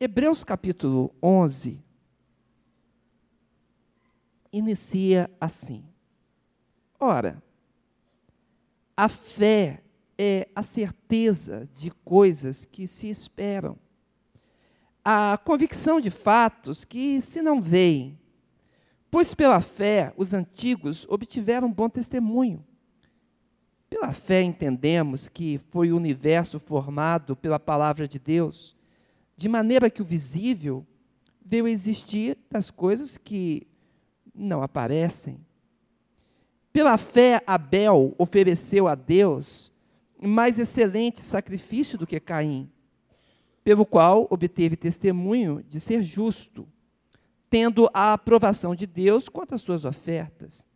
Hebreus capítulo 11 inicia assim: Ora, a fé é a certeza de coisas que se esperam, a convicção de fatos que se não veem. Pois pela fé os antigos obtiveram bom testemunho. Pela fé entendemos que foi o universo formado pela palavra de Deus, de maneira que o visível veio existir das coisas que não aparecem. Pela fé, Abel ofereceu a Deus mais excelente sacrifício do que Caim, pelo qual obteve testemunho de ser justo, tendo a aprovação de Deus quanto às suas ofertas.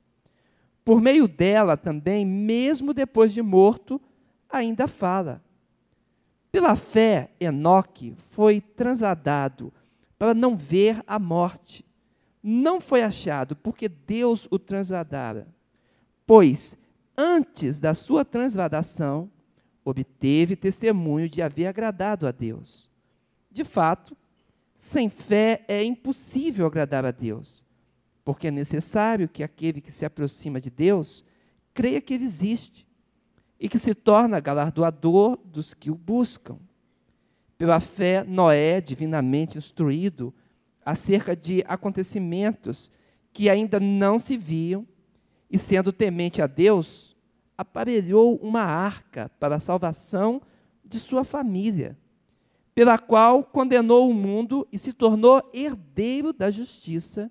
Por meio dela também, mesmo depois de morto, ainda fala. Pela fé, Enoque foi transladado para não ver a morte. Não foi achado, porque Deus o transladara pois antes da sua transladação, obteve testemunho de haver agradado a Deus. De fato, sem fé é impossível agradar a Deus, porque é necessário que aquele que se aproxima de Deus creia que ele existe e que se torna galardoador dos que o buscam. Pela fé, Noé, divinamente instruído acerca de acontecimentos que ainda não se viam, e sendo temente a Deus, aparelhou uma arca para a salvação de sua família, pela qual condenou o mundo e se tornou herdeiro da justiça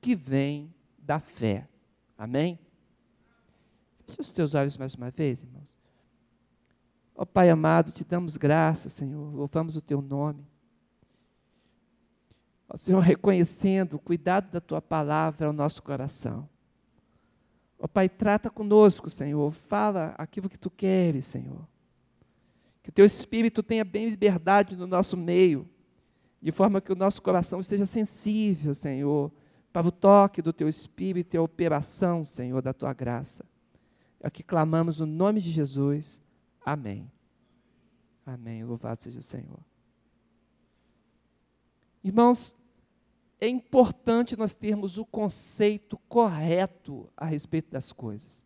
que vem da fé. Amém? Feche os teus olhos mais uma vez, irmãos. Ó oh, Pai amado, te damos graças, Senhor, louvamos o teu nome. Ó oh, Senhor, reconhecendo o cuidado da tua palavra ao nosso coração. Ó oh, Pai, trata conosco, Senhor. Fala aquilo que tu queres, Senhor. Que o teu espírito tenha bem liberdade no nosso meio, de forma que o nosso coração esteja sensível, Senhor, para o toque do teu espírito e a operação, Senhor, da tua graça. É o que clamamos no nome de Jesus. Amém. Amém. Louvado seja o Senhor. Irmãos, é importante nós termos o conceito correto a respeito das coisas.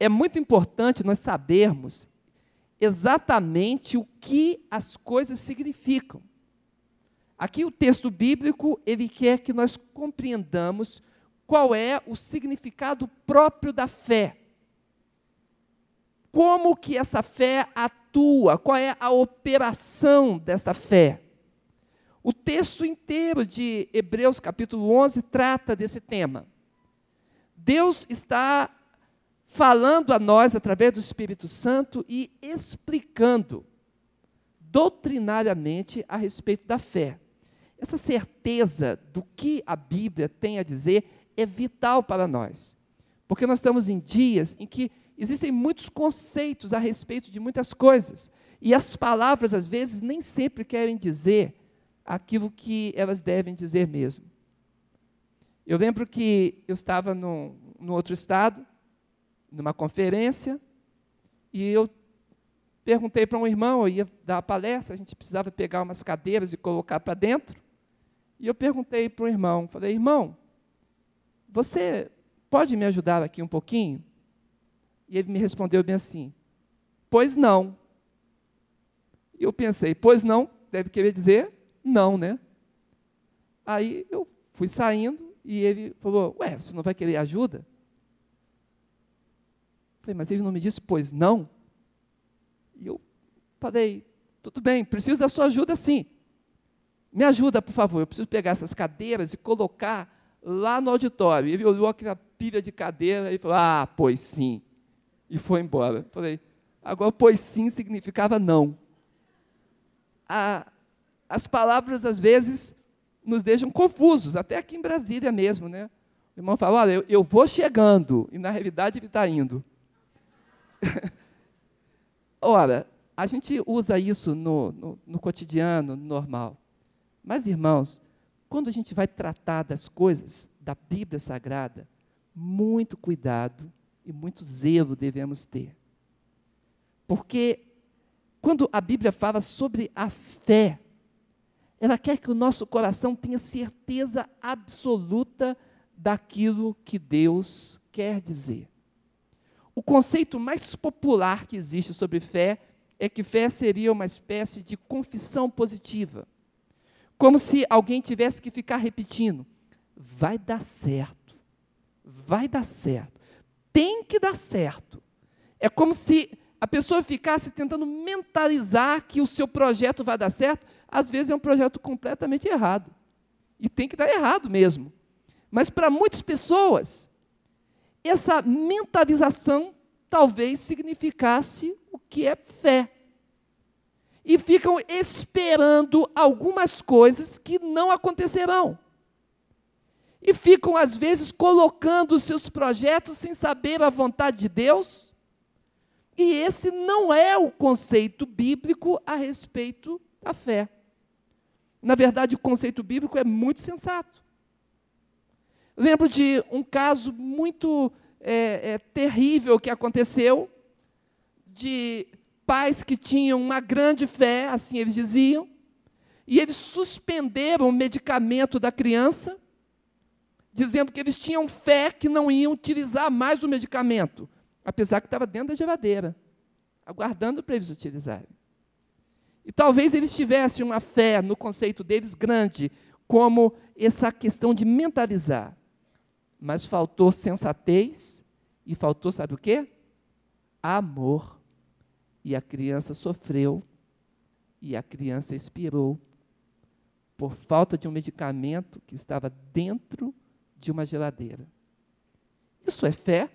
É muito importante nós sabermos exatamente o que as coisas significam. Aqui o texto bíblico, ele quer que nós compreendamos qual é o significado próprio da fé. Como que essa fé atua, qual é a operação desta fé. O texto inteiro de Hebreus capítulo 11 trata desse tema. Deus está falando a nós através do Espírito Santo e explicando doutrinariamente a respeito da fé. Essa certeza do que a Bíblia tem a dizer é vital para nós, porque nós estamos em dias em que existem muitos conceitos a respeito de muitas coisas, e as palavras, às vezes, nem sempre querem dizer aquilo que elas devem dizer mesmo. Eu lembro que eu estava no, no outro estado, numa conferência, e eu perguntei para um irmão, eu ia dar a palestra, a gente precisava pegar umas cadeiras e colocar para dentro. E eu perguntei para o irmão, falei, irmão, você pode me ajudar aqui um pouquinho? E ele me respondeu bem assim, pois não. E eu pensei, pois não, deve querer dizer não, né? Aí eu fui saindo e ele falou: Ué, você não vai querer ajuda? Eu falei, mas ele não me disse, pois não? E eu falei: Tudo bem, preciso da sua ajuda sim. Me ajuda, por favor, eu preciso pegar essas cadeiras e colocar lá no auditório. Ele olhou aquela pilha de cadeira e falou: Ah, pois sim. E foi embora. Falei: Agora, pois sim significava não. A, as palavras às vezes nos deixam confusos, até aqui em Brasília mesmo, né? O irmão fala, olha, eu, eu vou chegando, e na realidade ele está indo. Ora, a gente usa isso no, no, no cotidiano, no normal. Mas, irmãos, quando a gente vai tratar das coisas da Bíblia Sagrada, muito cuidado e muito zelo devemos ter. Porque quando a Bíblia fala sobre a fé, Ela quer que o nosso coração tenha certeza absoluta daquilo que Deus quer dizer. O conceito mais popular que existe sobre fé é que fé seria uma espécie de confissão positiva. Como se alguém tivesse que ficar repetindo: vai dar certo, vai dar certo, tem que dar certo. É como se a pessoa ficasse tentando mentalizar que o seu projeto vai dar certo, às vezes é um projeto completamente errado. E tem que dar errado mesmo. Mas para muitas pessoas, essa mentalização talvez significasse o que é fé. E ficam esperando algumas coisas que não acontecerão. E ficam, às vezes, colocando os seus projetos sem saber a vontade de Deus. E esse não é o conceito bíblico a respeito da fé. Na verdade, o conceito bíblico é muito sensato. Lembro de um caso muito é, é, terrível que aconteceu, de pais que tinham uma grande fé, assim eles diziam, e eles suspenderam o medicamento da criança, dizendo que eles tinham fé que não iam utilizar mais o medicamento, apesar que estava dentro da geladeira, aguardando para eles utilizarem. E talvez eles tivessem uma fé no conceito deles grande, como essa questão de mentalizar mas faltou sensatez e faltou, sabe o quê? Amor. E a criança sofreu e a criança expirou por falta de um medicamento que estava dentro de uma geladeira. Isso é fé?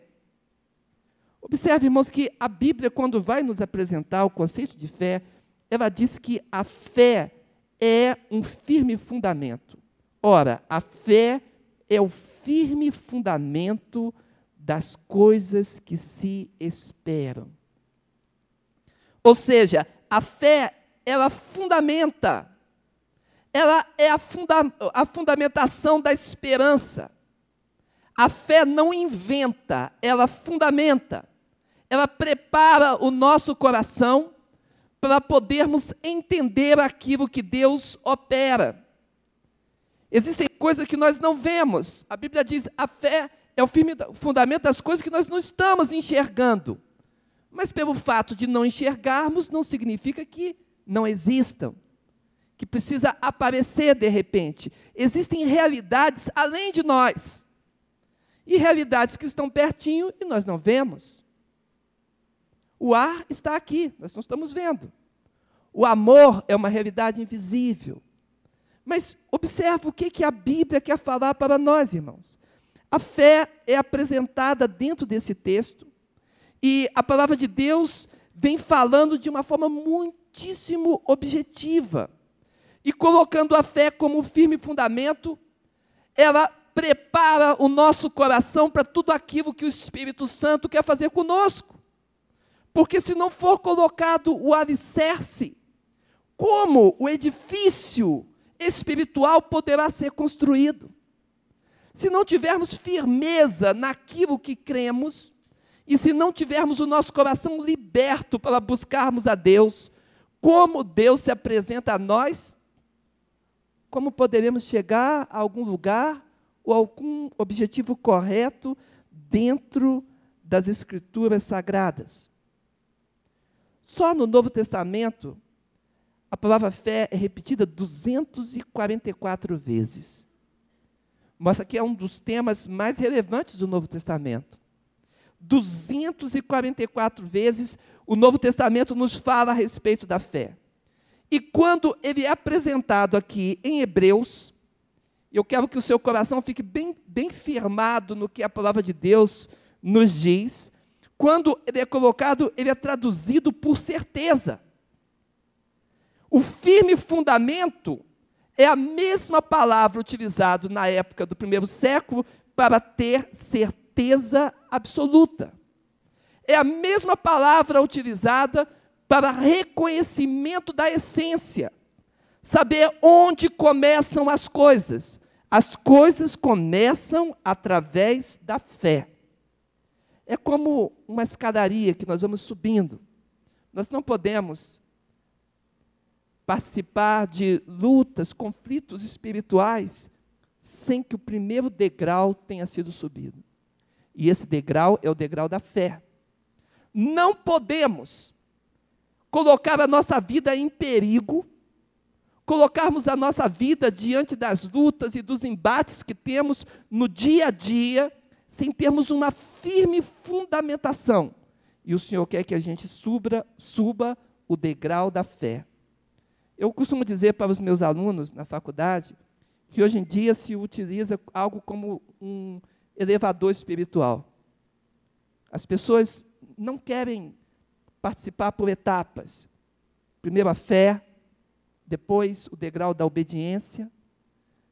Observe, irmãos, que a Bíblia, quando vai nos apresentar o conceito de fé, ela diz que a fé é um firme fundamento. Ora, a fé é o firme fundamento das coisas que se esperam. Ou seja, a fé, ela fundamenta, ela é a, funda a fundamentação da esperança. A fé não inventa, ela fundamenta. Ela prepara o nosso coração para podermos entender aquilo que Deus opera. Existem coisas que nós não vemos. A Bíblia diz: a fé é o firme fundamento das coisas que nós não estamos enxergando. Mas pelo fato de não enxergarmos, não significa que não existam, que precisa aparecer de repente. Existem realidades além de nós. E realidades que estão pertinho e nós não vemos. O ar está aqui, nós não estamos vendo. O amor é uma realidade invisível. Mas observa o que, que a Bíblia quer falar para nós, irmãos. A fé é apresentada dentro desse texto, e a palavra de Deus vem falando de uma forma muitíssimo objetiva. E colocando a fé como firme fundamento, ela prepara o nosso coração para tudo aquilo que o Espírito Santo quer fazer conosco. Porque se não for colocado o alicerce, como o edifício espiritual poderá ser construído. Se não tivermos firmeza naquilo que cremos, e se não tivermos o nosso coração liberto para buscarmos a Deus, como Deus se apresenta a nós, como poderemos chegar a algum lugar ou algum objetivo correto dentro das Escrituras sagradas. Só no Novo Testamento a palavra fé é repetida 244 vezes. Mostra que é um dos temas mais relevantes do Novo Testamento. 244 vezes o Novo Testamento nos fala a respeito da fé. E quando ele é apresentado aqui em Hebreus, eu quero que o seu coração fique bem, bem firmado no que a palavra de Deus nos diz. Quando ele é colocado, ele é traduzido por certeza. O firme fundamento é a mesma palavra utilizada na época do primeiro século para ter certeza absoluta. É a mesma palavra utilizada para reconhecimento da essência. Saber onde começam as coisas. As coisas começam através da fé. É como uma escadaria que nós vamos subindo. Nós não podemos participar de lutas, conflitos espirituais, sem que o primeiro degrau tenha sido subido. E esse degrau é o degrau da fé. Não podemos colocar a nossa vida em perigo, colocarmos a nossa vida diante das lutas e dos embates que temos no dia a dia, sem termos uma firme fundamentação. E o Senhor quer que a gente suba, suba o degrau da fé. Eu costumo dizer para os meus alunos na faculdade que hoje em dia se utiliza algo como um elevador espiritual. As pessoas não querem participar por etapas. Primeiro a fé, depois o degrau da obediência,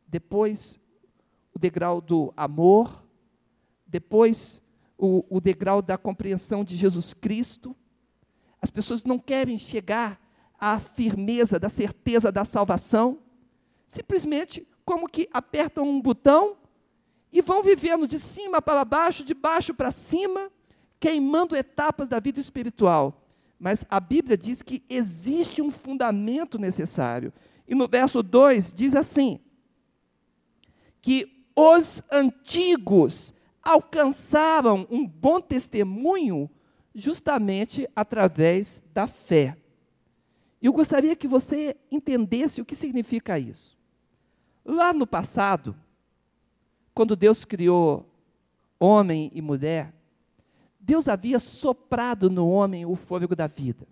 depois o degrau do amor, depois o, o degrau da compreensão de Jesus Cristo. As pessoas não querem chegar à firmeza, da certeza da salvação, simplesmente como que apertam um botão e vão vivendo de cima para baixo, de baixo para cima, queimando etapas da vida espiritual. Mas a Bíblia diz que existe um fundamento necessário. E no verso 2 diz assim: que os antigos alcançaram um bom testemunho justamente através da fé. Eu gostaria que você entendesse o que significa isso. Lá no passado, quando Deus criou homem e mulher, Deus havia soprado no homem o fôlego da vida.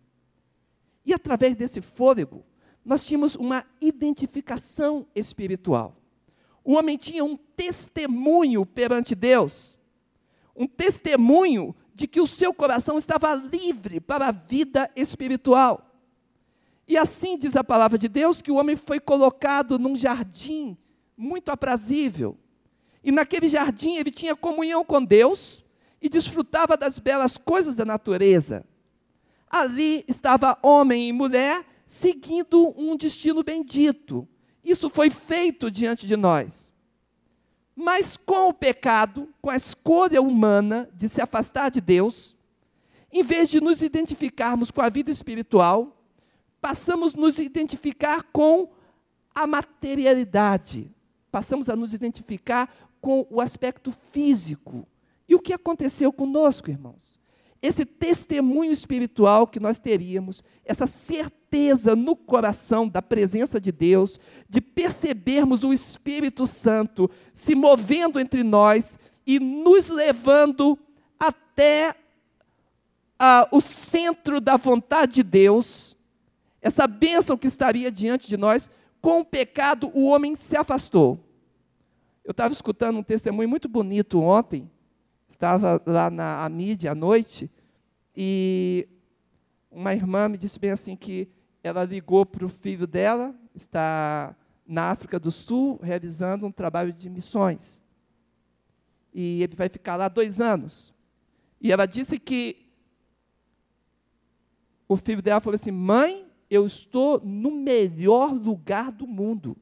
E através desse fôlego, nós tínhamos uma identificação espiritual. O homem tinha um testemunho perante Deus, um testemunho de que o seu coração estava livre para a vida espiritual. E assim diz a palavra de Deus que o homem foi colocado num jardim muito aprazível. E naquele jardim ele tinha comunhão com Deus, e desfrutava das belas coisas da natureza. Ali estava homem e mulher seguindo um destino bendito. Isso foi feito diante de nós. Mas com o pecado, com a escolha humana de se afastar de Deus, em vez de nos identificarmos com a vida espiritual, passamos a nos identificar com a materialidade, passamos a nos identificar com o aspecto físico, e o que aconteceu conosco, irmãos? Esse testemunho espiritual que nós teríamos, essa certeza no coração da presença de Deus, de percebermos o Espírito Santo se movendo entre nós e nos levando até o centro da vontade de Deus, essa bênção que estaria diante de nós, com o pecado o homem se afastou. Eu estava escutando um testemunho muito bonito ontem, Estava lá na mídia à noite e uma irmã me disse bem assim que ela ligou para o filho dela, está na África do Sul, realizando um trabalho de missões. E ele vai ficar lá dois anos. E ela disse que o filho dela falou assim: Mãe, eu estou no melhor lugar do mundo.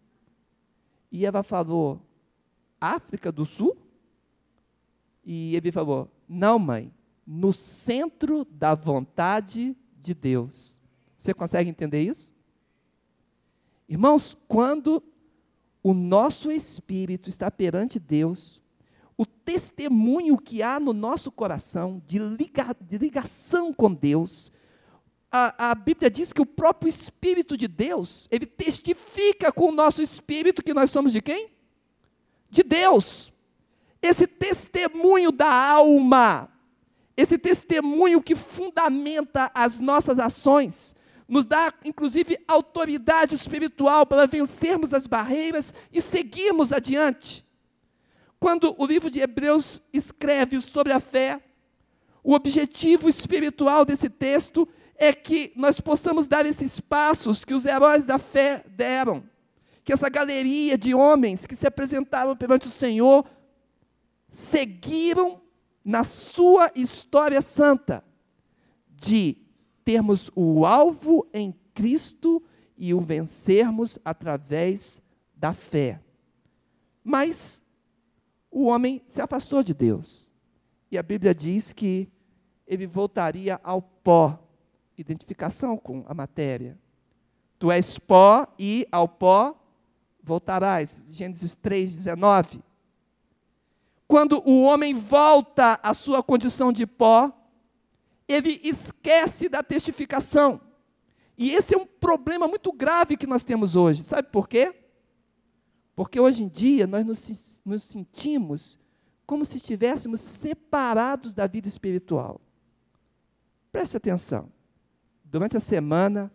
E ela falou: África do Sul? E ele falou: Não, mãe, no centro da vontade de Deus. Você consegue entender isso? Irmãos, quando o nosso espírito está perante Deus, o testemunho que há no nosso coração de, liga, de ligação com Deus, a, a, Bíblia diz que o próprio Espírito de Deus, ele testifica com o nosso espírito que nós somos de quem? De Deus esse testemunho da alma, esse testemunho que fundamenta as nossas ações, nos dá inclusive autoridade espiritual para vencermos as barreiras e seguirmos adiante. Quando o livro de Hebreus escreve sobre a fé, o objetivo espiritual desse texto é que nós possamos dar esses passos que os heróis da fé deram, que essa galeria de homens que se apresentavam perante o Senhor seguiram na sua história santa de termos o alvo em Cristo e o vencermos através da fé. Mas o homem se afastou de Deus. E a Bíblia diz que ele voltaria ao pó, identificação com a matéria. Tu és pó e ao pó voltarás. Gênesis 3, 19. Quando o homem volta à sua condição de pó, ele esquece da testificação. E esse é um problema muito grave que nós temos hoje. Sabe por quê? Porque hoje em dia nós nos, nos sentimos como se estivéssemos separados da vida espiritual. Preste atenção. Durante a semana,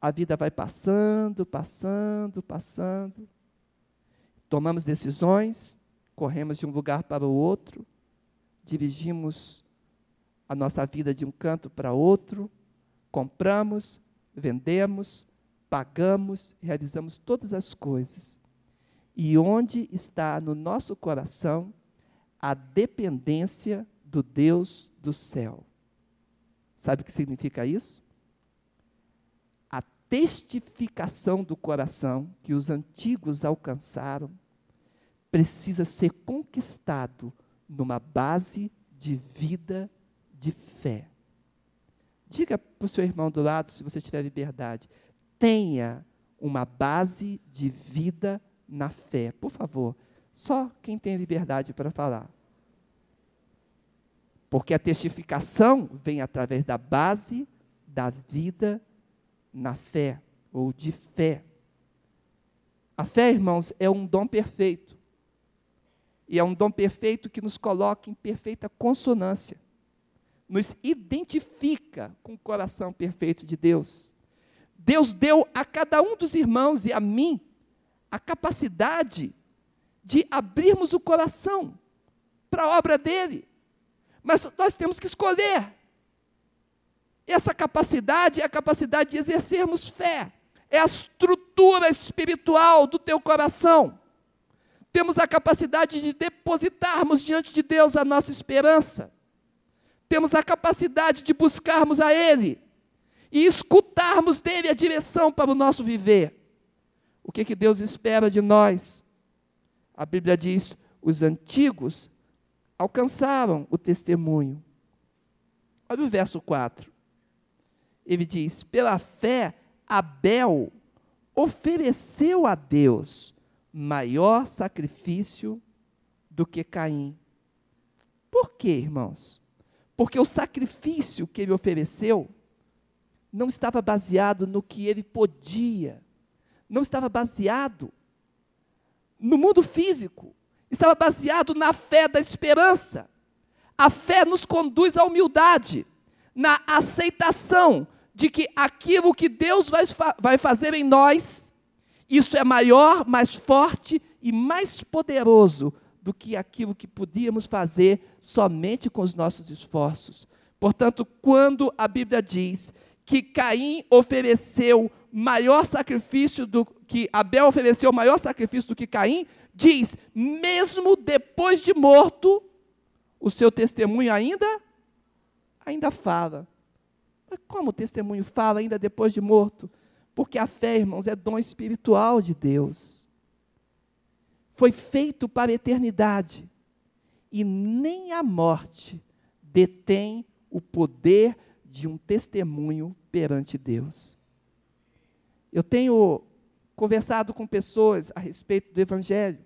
a vida vai passando, passando, passando. Tomamos decisões, corremos de um lugar para o outro, dirigimos a nossa vida de um canto para outro, compramos, vendemos, pagamos, realizamos todas as coisas. E onde está no nosso coração a dependência do Deus do céu? Sabe o que significa isso? A testificação do coração que os antigos alcançaram precisa ser conquistado numa base de vida de fé. Diga para o seu irmão do lado, se você tiver liberdade, tenha uma base de vida na fé. Por favor, só quem tem liberdade para falar. Porque a testificação vem através da base da vida na fé, ou de fé. A fé, irmãos, é um dom perfeito. E é um dom perfeito que nos coloca em perfeita consonância nos identifica com o coração perfeito de Deus. Deus deu a cada um dos irmãos e a mim a capacidade de abrirmos o coração para a obra dele. Mas nós temos que escolher. Essa capacidade é a capacidade de exercermos fé, é a estrutura espiritual do teu coração. Temos a capacidade de depositarmos diante de Deus a nossa esperança temos a capacidade de buscarmos a Ele e escutarmos dele a direção para o nosso viver. O que, que Deus espera de nós? A Bíblia diz: os antigos alcançaram o testemunho. Olha o verso 4. Ele diz: pela fé, Abel ofereceu a Deus maior sacrifício do que Caim. Por quê, irmãos? Porque o sacrifício que ele ofereceu não estava baseado no que ele podia, não estava baseado no mundo físico, estava baseado na fé da esperança. A fé nos conduz à humildade, na aceitação de que aquilo que Deus vai, vai fazer em nós, isso é maior, mais forte e mais poderoso do que aquilo que podíamos fazer somente com os nossos esforços. Portanto, quando a Bíblia diz que Caim ofereceu maior sacrifício do que Abel ofereceu maior sacrifício do que Caim, diz, mesmo depois de morto, o seu testemunho ainda ainda fala. Mas como o testemunho fala ainda depois de morto? Porque a fé, irmãos, é dom espiritual de Deus foi feito para a eternidade. E nem a morte detém o poder de um testemunho perante Deus. Eu tenho conversado com pessoas a respeito do Evangelho.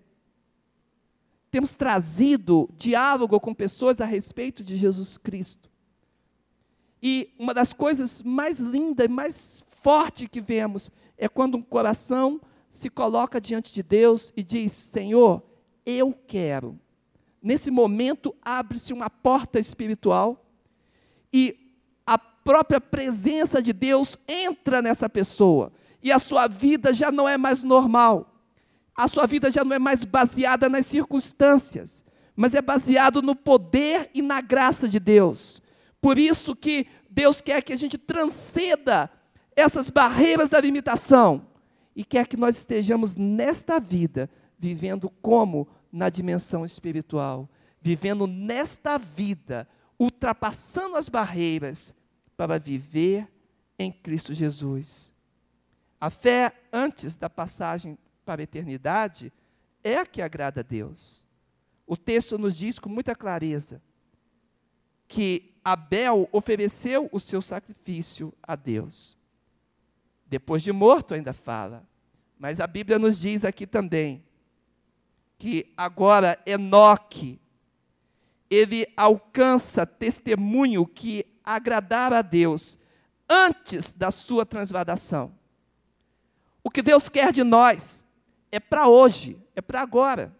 Temos trazido diálogo com pessoas a respeito de Jesus Cristo. E uma das coisas mais lindas e mais fortes que vemos é quando um coração se coloca diante de Deus e diz: Senhor, eu quero. Nesse momento abre-se uma porta espiritual e a própria presença de Deus entra nessa pessoa e a sua vida já não é mais normal. A sua vida já não é mais baseada nas circunstâncias, mas é baseado no poder e na graça de Deus. Por isso que Deus quer que a gente transceda essas barreiras da limitação e quer que nós estejamos nesta vida vivendo como na dimensão espiritual, vivendo nesta vida, ultrapassando as barreiras para viver em Cristo Jesus. A fé antes da passagem para a eternidade é a que agrada a Deus. O texto nos diz com muita clareza que Abel ofereceu o seu sacrifício a Deus. Depois de morto ainda fala. Mas a Bíblia nos diz aqui também que agora Enoque ele alcança testemunho que agradar a Deus antes da sua transvadação. O que Deus quer de nós é para hoje, é para agora.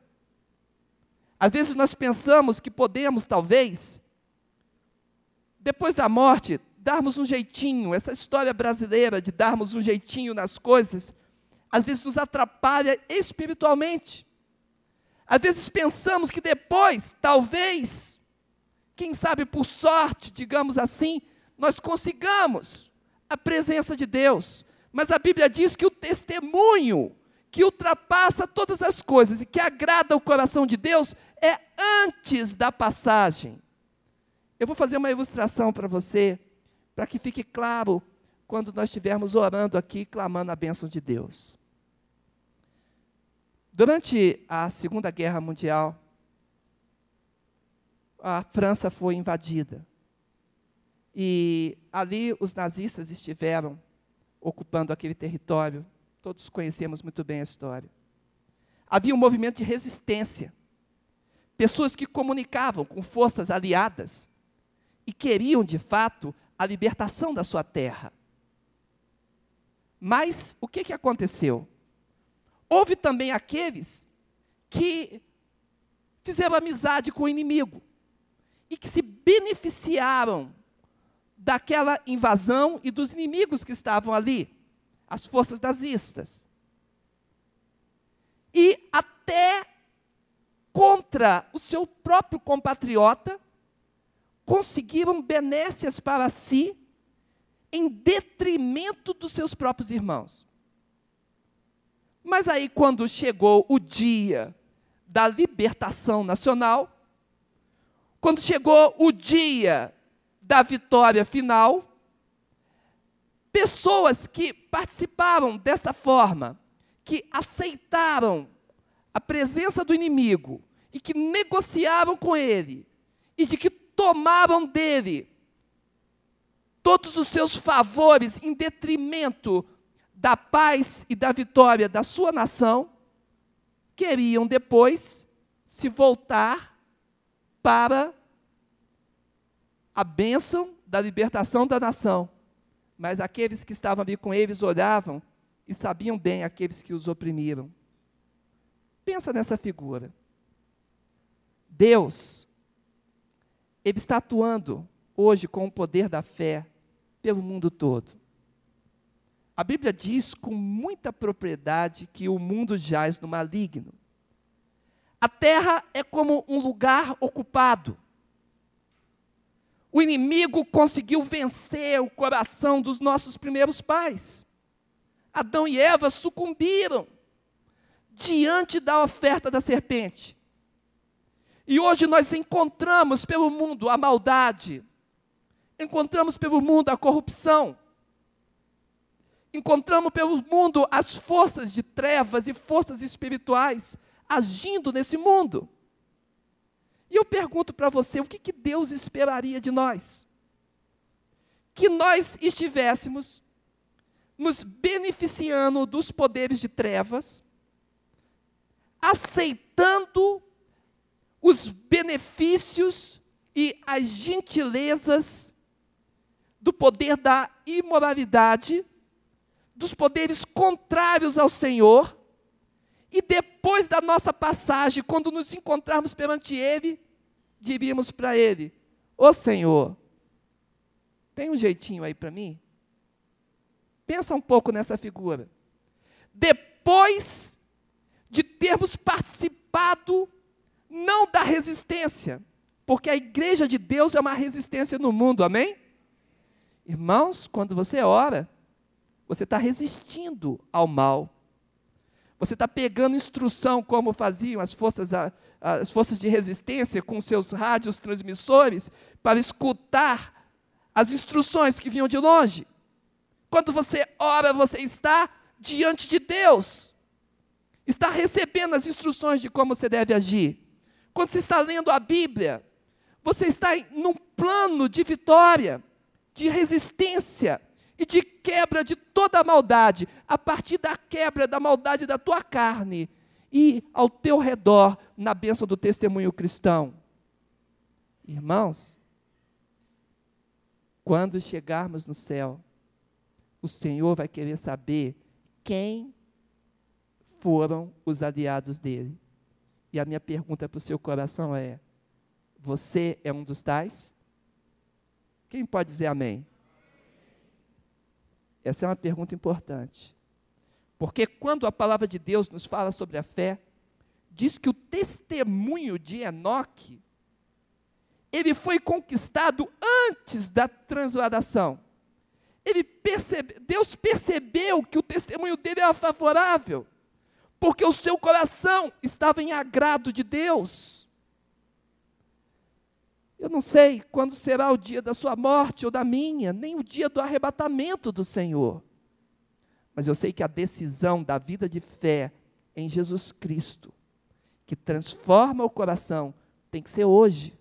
Às vezes nós pensamos que podemos, talvez, depois da morte, darmos um jeitinho. Essa história brasileira de darmos um jeitinho nas coisas, às vezes nos atrapalha espiritualmente. Às vezes pensamos que depois, talvez, quem sabe por sorte, digamos assim, nós consigamos a presença de Deus. Mas a Bíblia diz que o testemunho que ultrapassa todas as coisas e que agrada o coração de Deus é antes da passagem. Eu vou fazer uma ilustração para você, para que fique claro quando nós estivermos orando aqui, clamando a bênção de Deus. Durante a Segunda Guerra Mundial, a França foi invadida. E ali os nazistas estiveram ocupando aquele território. Todos conhecemos muito bem a história. Havia um movimento de resistência. Pessoas que comunicavam com forças aliadas e queriam, de fato, a libertação da sua terra. Mas o que, que aconteceu? Houve também aqueles que fizeram amizade com o inimigo e que se beneficiaram daquela invasão e dos inimigos que estavam ali, as forças nazistas. E até contra o seu próprio compatriota, conseguiram benécias para si, em detrimento dos seus próprios irmãos. Mas aí, quando chegou o dia da libertação nacional, quando chegou o dia da vitória final, pessoas que participaram dessa forma, que aceitaram a presença do inimigo e que negociaram com ele e de que tomaram dele todos os seus favores em detrimento da paz e da vitória da sua nação, queriam depois se voltar para a bênção da libertação da nação. Mas aqueles que estavam ali com eles olhavam e sabiam bem aqueles que os oprimiram. Pensa nessa figura. Deus, Ele está atuando hoje com o poder da fé pelo mundo todo. A Bíblia diz com muita propriedade que o mundo jaz no maligno. A terra é como um lugar ocupado. O inimigo conseguiu vencer o coração dos nossos primeiros pais. Adão e Eva sucumbiram diante da oferta da serpente. E hoje nós encontramos pelo mundo a maldade, encontramos pelo mundo a corrupção, encontramos pelo mundo as forças de trevas e forças espirituais agindo nesse mundo. E eu pergunto para você, o que, que Deus esperaria de nós? Que nós estivéssemos nos beneficiando dos poderes de trevas, aceitando os benefícios e as gentilezas do poder da imoralidade, dos poderes contrários ao Senhor, e depois da nossa passagem, quando nos encontrarmos perante Ele, diríamos para Ele: Ô oh, Senhor, tem um jeitinho aí para mim? Pensa um pouco nessa figura. Depois de termos participado, não da resistência, porque a igreja de Deus é uma resistência no mundo, amém? Irmãos, quando você ora, você está resistindo ao mal. Você está pegando instrução, como faziam as forças, as forças de resistência com seus rádios transmissores, para escutar as instruções que vinham de longe. Quando você ora, você está diante de Deus, está recebendo as instruções de como você deve agir. Quando você está lendo a Bíblia, você está num plano de vitória, de resistência, e de quebra de toda a maldade, a partir da quebra da maldade da tua carne e ao teu redor na bênção do testemunho cristão. Irmãos, quando chegarmos no céu, o Senhor vai querer saber quem foram os aliados dele. E a minha pergunta para o seu coração é: você é um dos tais? Quem pode dizer amém? Essa é uma pergunta importante. Porque quando a palavra de Deus nos fala sobre a fé, diz que o testemunho de Enoque ele foi conquistado antes da transladação. Ele percebe, Deus percebeu que o testemunho dele era favorável, porque o seu coração estava em agrado de Deus. Eu não sei quando será o dia da sua morte ou da minha, nem o dia do arrebatamento do Senhor. Mas eu sei que a decisão da vida de fé em Jesus Cristo, que transforma o coração, tem que ser hoje.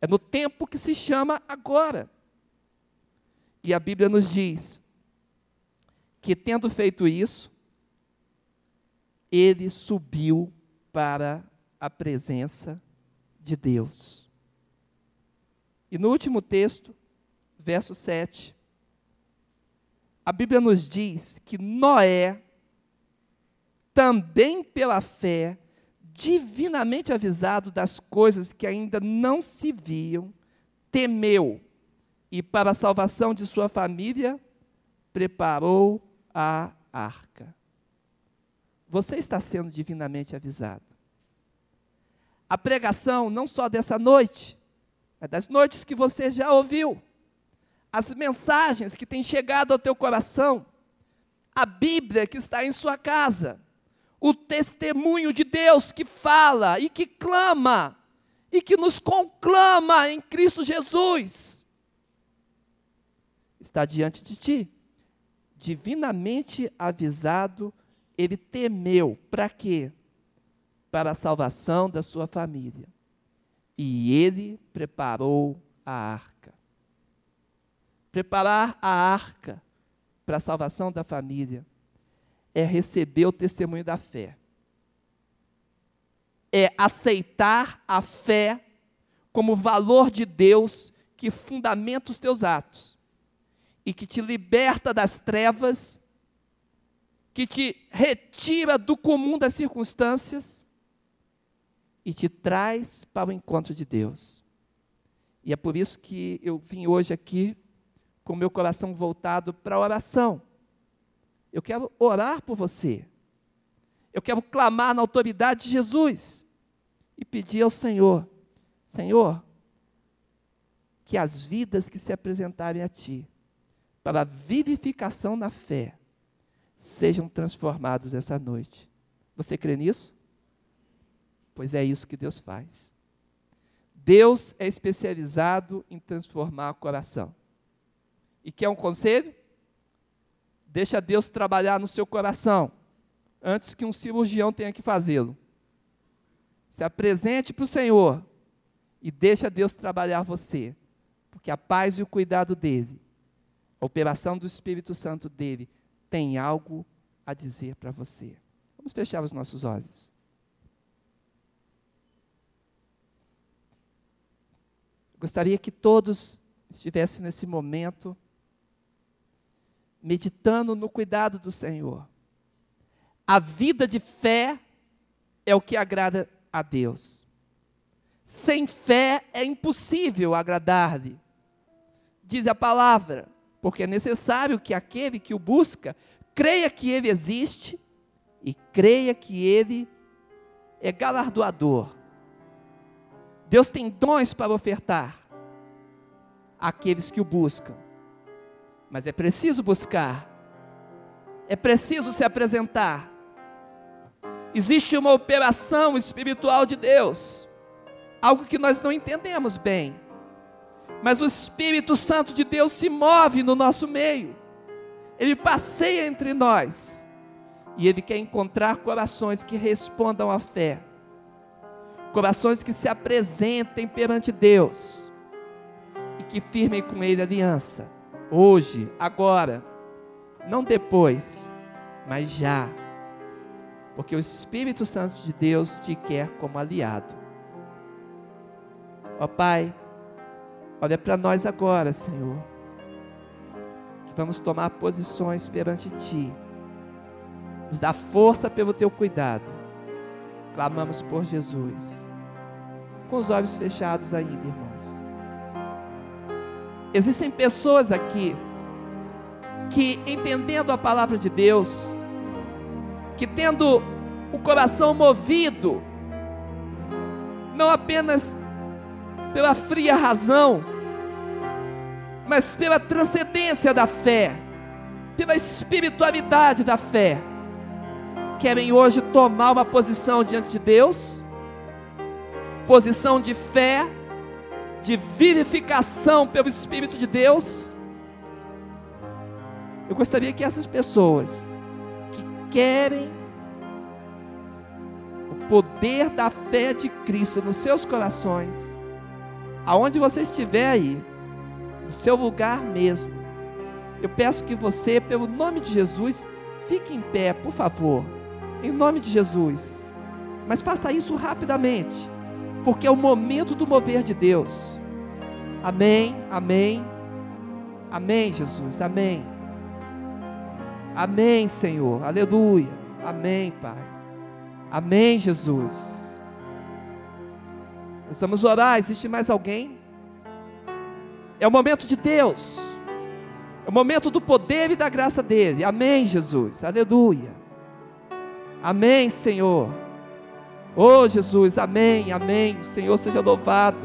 É no tempo que se chama agora. E a Bíblia nos diz que, tendo feito isso, ele subiu para a presença de Deus. E no último texto, verso 7, a Bíblia nos diz que Noé, também pela fé, divinamente avisado das coisas que ainda não se viam, temeu e, para a salvação de sua família, preparou a arca. Você está sendo divinamente avisado. A pregação, não só dessa noite, mas das noites que você já ouviu, as mensagens que têm chegado ao teu coração, a Bíblia que está em sua casa, o testemunho de Deus que fala e que clama e que nos conclama em Cristo Jesus está diante de ti. Divinamente avisado, ele temeu. Para quê? Para a salvação da sua família. E ele preparou a arca. Preparar a arca para a salvação da família é receber o testemunho da fé. É aceitar a fé como valor de Deus que fundamenta os teus atos e que te liberta das trevas, que te retira do comum das circunstâncias e te traz para o encontro de Deus. E é por isso que eu vim hoje aqui com meu coração voltado para a oração. Eu quero orar por você. Eu quero clamar na autoridade de Jesus e pedir ao Senhor: Senhor, que as vidas que se apresentarem a Ti, para a vivificação na fé, sejam transformadas essa noite. Você crê nisso? Pois é isso que Deus faz. Deus é especializado em transformar o coração. E quer um conselho? Deixa Deus trabalhar no seu coração antes que um cirurgião tenha que fazê-lo. Se apresente para o Senhor e deixa Deus trabalhar você, porque a paz e o cuidado dele, a operação do Espírito Santo dele, tem algo a dizer para você. Vamos fechar os nossos olhos. Gostaria que todos estivessem nesse momento meditando no cuidado do Senhor. A vida de fé é o que agrada a Deus. Sem fé é impossível agradar-lhe. Diz a palavra, porque é necessário que aquele que o busca creia que ele existe e creia que ele é galardoador. Deus tem dons para ofertar àqueles que o buscam. Mas é preciso buscar, é preciso se apresentar. Existe uma operação espiritual de Deus, algo que nós não entendemos bem, mas o Espírito Santo de Deus se move no nosso meio, ele passeia entre nós, e ele quer encontrar corações que respondam à fé, corações que se apresentem perante Deus. E que firmem com Ele aliança. Hoje, agora, não depois, mas já. Porque o Espírito Santo de Deus te quer como aliado. Ó Pai, olha para nós agora, Senhor. Que vamos tomar posições perante Ti. Nos dá força pelo Teu cuidado. Clamamos por Jesus. Com os olhos fechados ainda, irmãos. Existem pessoas aqui que, entendendo a palavra de Deus, que tendo o coração movido, não apenas pela fria razão, mas pela transcendência da fé, pela espiritualidade da fé, querem hoje tomar uma posição diante de Deus, posição de fé, de vivificação pelo Espírito de Deus. Eu gostaria que essas pessoas que querem o poder da fé de Cristo nos seus corações, aonde você estiver aí, no seu lugar mesmo, eu peço que você, pelo nome de Jesus, fique em pé, por favor, em nome de Jesus. Mas faça isso rapidamente porque é o momento do mover de Deus. Amém, amém, amém, Jesus, amém. Amém, Senhor, aleluia, amém, Pai, amém, Jesus. Nós vamos orar, existe mais alguém? É o momento de Deus, é o momento do poder e da graça dEle, amém, Jesus, aleluia, amém, Senhor. Oh Jesus, amém, amém. O Senhor seja louvado.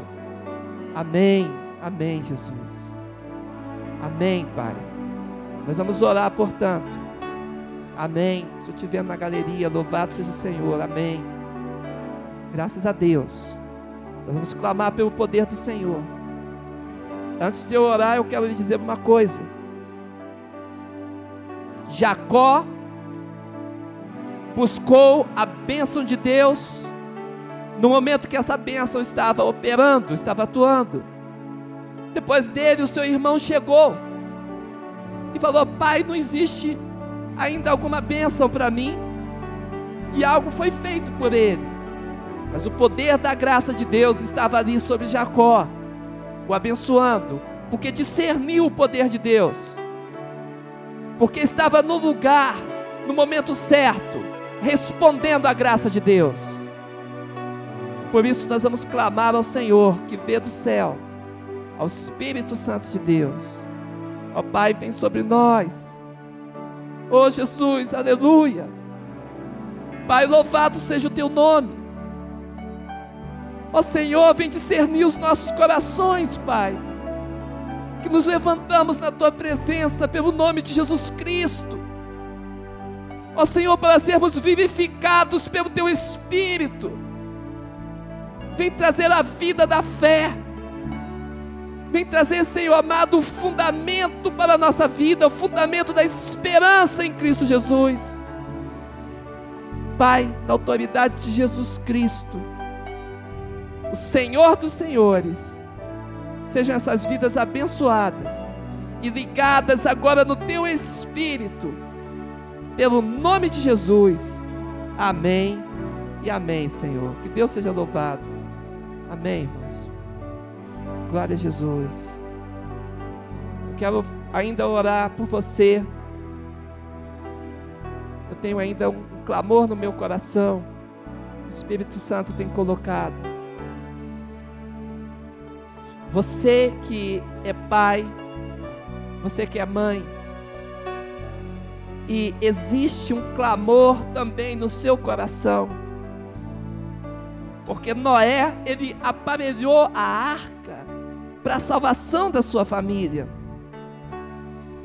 Amém, amém, Jesus. Amém, Pai. Nós vamos orar, portanto. Amém. Se eu estiver na galeria, louvado seja o Senhor. Amém. Graças a Deus. Nós vamos clamar pelo poder do Senhor. Antes de eu orar, eu quero lhe dizer uma coisa. Jacó buscou a bênção de Deus no momento que essa bênção estava operando, estava atuando. Depois dele, o seu irmão chegou e falou: Pai, não existe ainda alguma bênção para mim. E algo foi feito por ele. Mas o poder da graça de Deus estava ali sobre Jacó, o abençoando, porque discerniu o poder de Deus, porque estava no lugar, no momento certo respondendo à graça de Deus. Por isso nós vamos clamar ao Senhor que vê do céu, ao Espírito Santo de Deus. Ó Pai, vem sobre nós. Ó Jesus, aleluia. Pai, louvado seja o teu nome. Ó Senhor, vem discernir os nossos corações, Pai. Que nos levantamos na tua presença pelo nome de Jesus Cristo ó Senhor, para sermos vivificados pelo Teu Espírito. Vem trazer a vida da fé. Vem trazer, Senhor amado, o fundamento para a nossa vida, o fundamento da esperança em Cristo Jesus. Pai, na autoridade de Jesus Cristo, o Senhor dos Senhores, sejam essas vidas abençoadas e ligadas agora no Teu Espírito pelo nome de Jesus. Amém e amém, Senhor. Que Deus seja louvado. Amém, irmãos. Glória a Jesus. Quero ainda orar por você. Eu tenho ainda um clamor no meu coração. O Espírito Santo tem colocado. Você que é pai, você que é mãe, e existe um clamor também no seu coração. Porque Noé, ele aparelhou a arca para a salvação da sua família.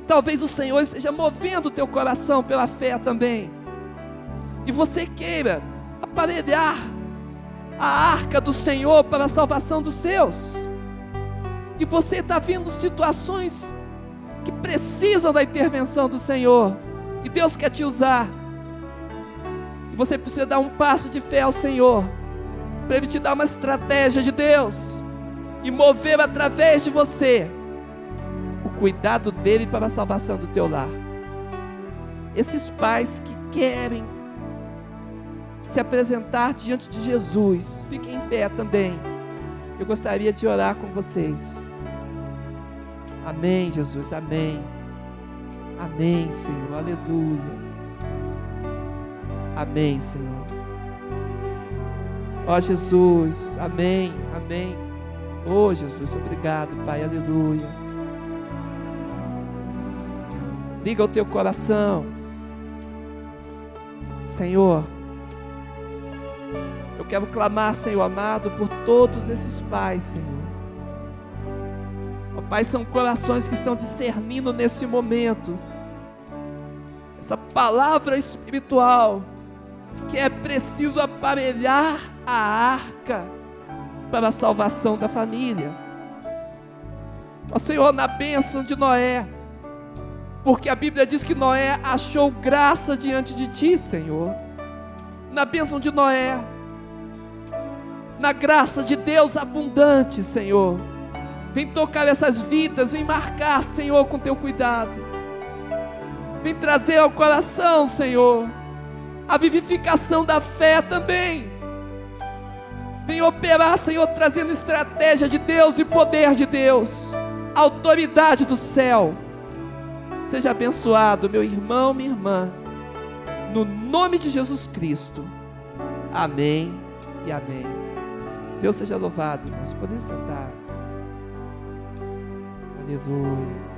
Talvez o Senhor esteja movendo o teu coração pela fé também. E você queira aparelhar a arca do Senhor para a salvação dos seus. E você está vendo situações que precisam da intervenção do Senhor. E Deus quer te usar. E você precisa dar um passo de fé ao Senhor. Para Ele te dar uma estratégia de Deus. E mover através de você o cuidado dele para a salvação do teu lar. Esses pais que querem se apresentar diante de Jesus, fiquem em pé também. Eu gostaria de orar com vocês. Amém, Jesus, amém. Amém, Senhor, aleluia. Amém, Senhor. Ó Jesus, amém, amém. Ó Jesus, obrigado, Pai, aleluia. Liga o teu coração, Senhor. Quero clamar, Senhor amado, por todos esses pais, Senhor. Ó Pai, são corações que estão discernindo nesse momento essa palavra espiritual que é preciso aparelhar a arca para a salvação da família. Ó Senhor, na bênção de Noé, porque a Bíblia diz que Noé achou graça diante de ti, Senhor. Na bênção de Noé, na graça de Deus abundante, Senhor. Vem tocar essas vidas, vem marcar, Senhor, com teu cuidado. Vem trazer ao coração, Senhor, a vivificação da fé também. Vem operar, Senhor, trazendo estratégia de Deus e poder de Deus, autoridade do céu. Seja abençoado, meu irmão, minha irmã, no nome de Jesus Cristo. Amém e amém. Deus seja louvado, irmãos. Podem sentar. Aleluia.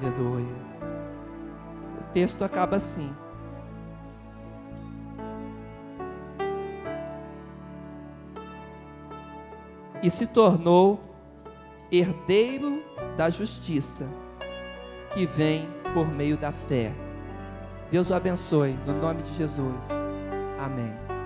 Aleluia. O texto acaba assim. E se tornou herdeiro da justiça que vem por meio da fé. Deus o abençoe, no nome de Jesus. Amém.